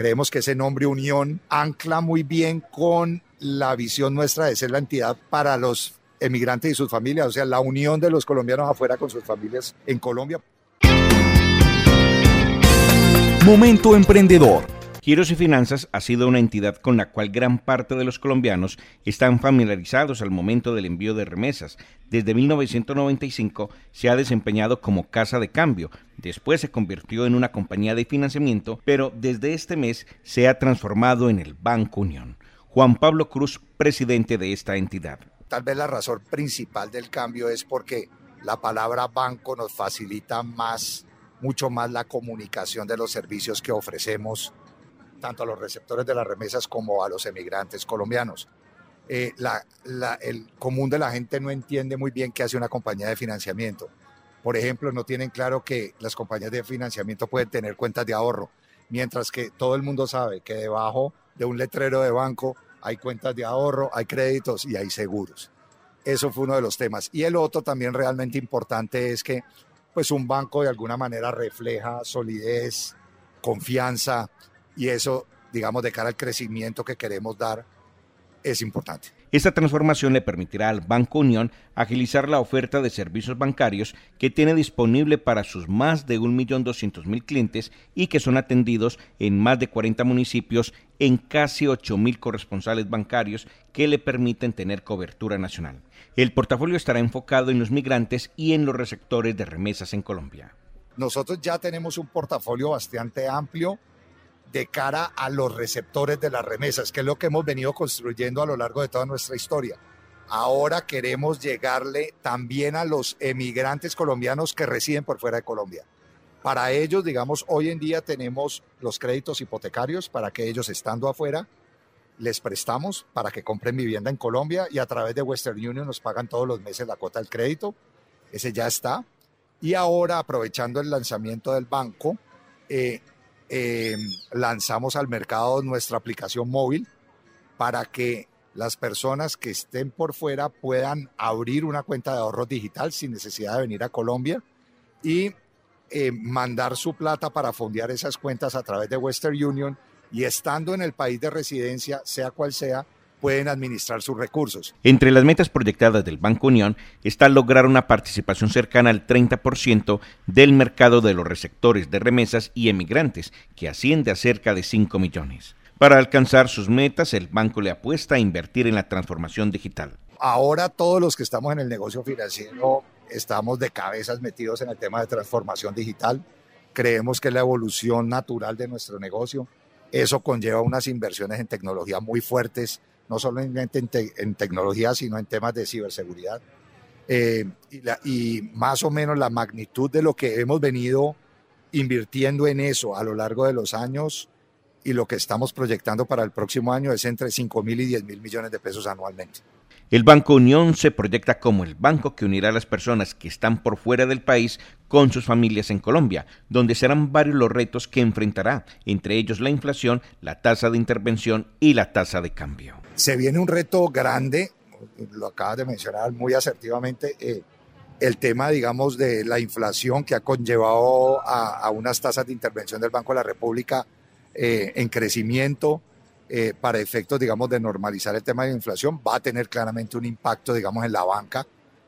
Creemos que ese nombre Unión ancla muy bien con la visión nuestra de ser la entidad para los emigrantes y sus familias, o sea, la unión de los colombianos afuera con sus familias en Colombia. Momento emprendedor. Giros y Finanzas ha sido una entidad con la cual gran parte de los colombianos están familiarizados al momento del envío de remesas. Desde 1995 se ha desempeñado como casa de cambio, después se convirtió en una compañía de financiamiento, pero desde este mes se ha transformado en el Banco Unión. Juan Pablo Cruz, presidente de esta entidad. Tal vez la razón principal del cambio es porque la palabra banco nos facilita más, mucho más la comunicación de los servicios que ofrecemos tanto a los receptores de las remesas como a los emigrantes colombianos. Eh, el común de la gente no entiende muy bien qué hace una compañía de financiamiento. Por ejemplo, no tienen claro que las compañías de financiamiento pueden tener cuentas de ahorro, mientras que todo el mundo sabe que debajo de un letrero de banco hay cuentas de ahorro, hay créditos y hay seguros. Eso fue uno de los temas. Y el otro también realmente importante es que pues un banco de alguna manera refleja solidez, confianza y eso, digamos, de cara al crecimiento que queremos dar, es importante. Esta transformación le permitirá al Banco Unión agilizar la oferta de servicios bancarios que tiene disponible para sus más de 1.200.000 clientes y que son atendidos en más de 40 municipios en casi 8.000 corresponsales bancarios que le permiten tener cobertura nacional. El portafolio estará enfocado en los migrantes y en los receptores de remesas en Colombia. Nosotros ya tenemos un portafolio bastante amplio de cara a los receptores de las remesas, que es lo que hemos venido construyendo a lo largo de toda nuestra historia. Ahora queremos llegarle también a los emigrantes colombianos que residen por fuera de Colombia. Para ellos, digamos, hoy en día tenemos los créditos hipotecarios para que ellos estando afuera les prestamos para que compren vivienda en Colombia y a través de Western Union nos pagan todos los meses la cuota del crédito. Ese ya está. Y ahora, aprovechando el lanzamiento del banco, eh, eh, lanzamos al mercado nuestra aplicación móvil para que las personas que estén por fuera puedan abrir una cuenta de ahorros digital sin necesidad de venir a Colombia y eh, mandar su plata para fondear esas cuentas a través de Western Union y estando en el país de residencia, sea cual sea, pueden administrar sus recursos. Entre las metas proyectadas del Banco Unión está lograr una participación cercana al 30% del mercado de los receptores de remesas y emigrantes, que asciende a cerca de 5 millones. Para alcanzar sus metas, el banco le apuesta a invertir en la transformación digital. Ahora todos los que estamos en el negocio financiero estamos de cabezas metidos en el tema de transformación digital. Creemos que es la evolución natural de nuestro negocio. Eso conlleva unas inversiones en tecnología muy fuertes no solamente en, tecnología, sino en temas de ciberseguridad. Eh, y, más o menos la magnitud de lo que hemos venido invirtiendo en eso a lo largo de los años y lo que estamos proyectando para el próximo año es entre 5 mil y 10 mil millones de pesos anualmente. El Banco Unión se proyecta como el banco que unirá a las personas que están por fuera del país con sus familias en Colombia, donde serán varios los retos que enfrentará, entre ellos la inflación, la tasa de intervención y la tasa de cambio. Se viene un reto grande, lo acabas de mencionar muy asertivamente, eh, el tema, digamos, de la inflación que ha conllevado a, unas tasas de intervención del Banco de la República eh, en crecimiento, eh, para efectos, digamos, de normalizar el tema de la inflación, va a tener claramente un impacto, digamos, en la banca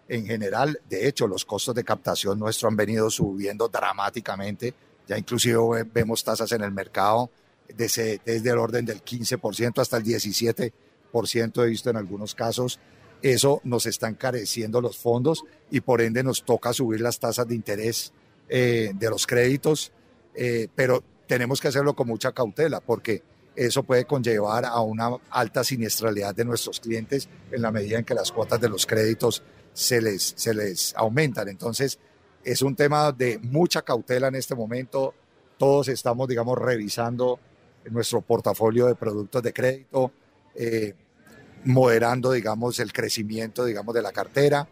en general. De hecho, los costos de captación nuestro han venido subiendo dramáticamente. Ya inclusive vemos tasas en el mercado desde, desde el orden del 15% hasta el 17%, he visto en algunos casos. Eso nos está encareciendo los fondos y por ende nos toca subir las tasas de interés eh, de los créditos, eh, pero tenemos que hacerlo con mucha cautela porque eso puede conllevar a una alta siniestralidad de nuestros clientes en la medida en que las cuotas de los créditos se les, se les aumentan. Entonces, es un tema de mucha cautela en este momento. Todos estamos, digamos, revisando nuestro portafolio de productos de crédito, eh, moderando, digamos, el crecimiento, digamos, de la cartera.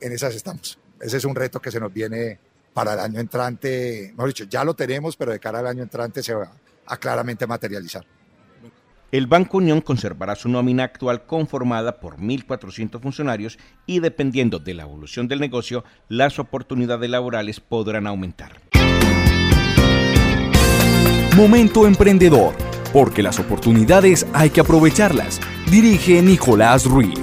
En esas estamos. Ese es un reto que se nos viene para el año entrante. Mejor dicho, ya lo tenemos, pero de cara al año entrante se va, a claramente materializar. El Banco Unión conservará su nómina actual conformada por 1.400 funcionarios y dependiendo de la evolución del negocio, las oportunidades laborales podrán aumentar. Momento emprendedor porque las oportunidades hay que aprovecharlas. Dirige Nicolás Ruiz.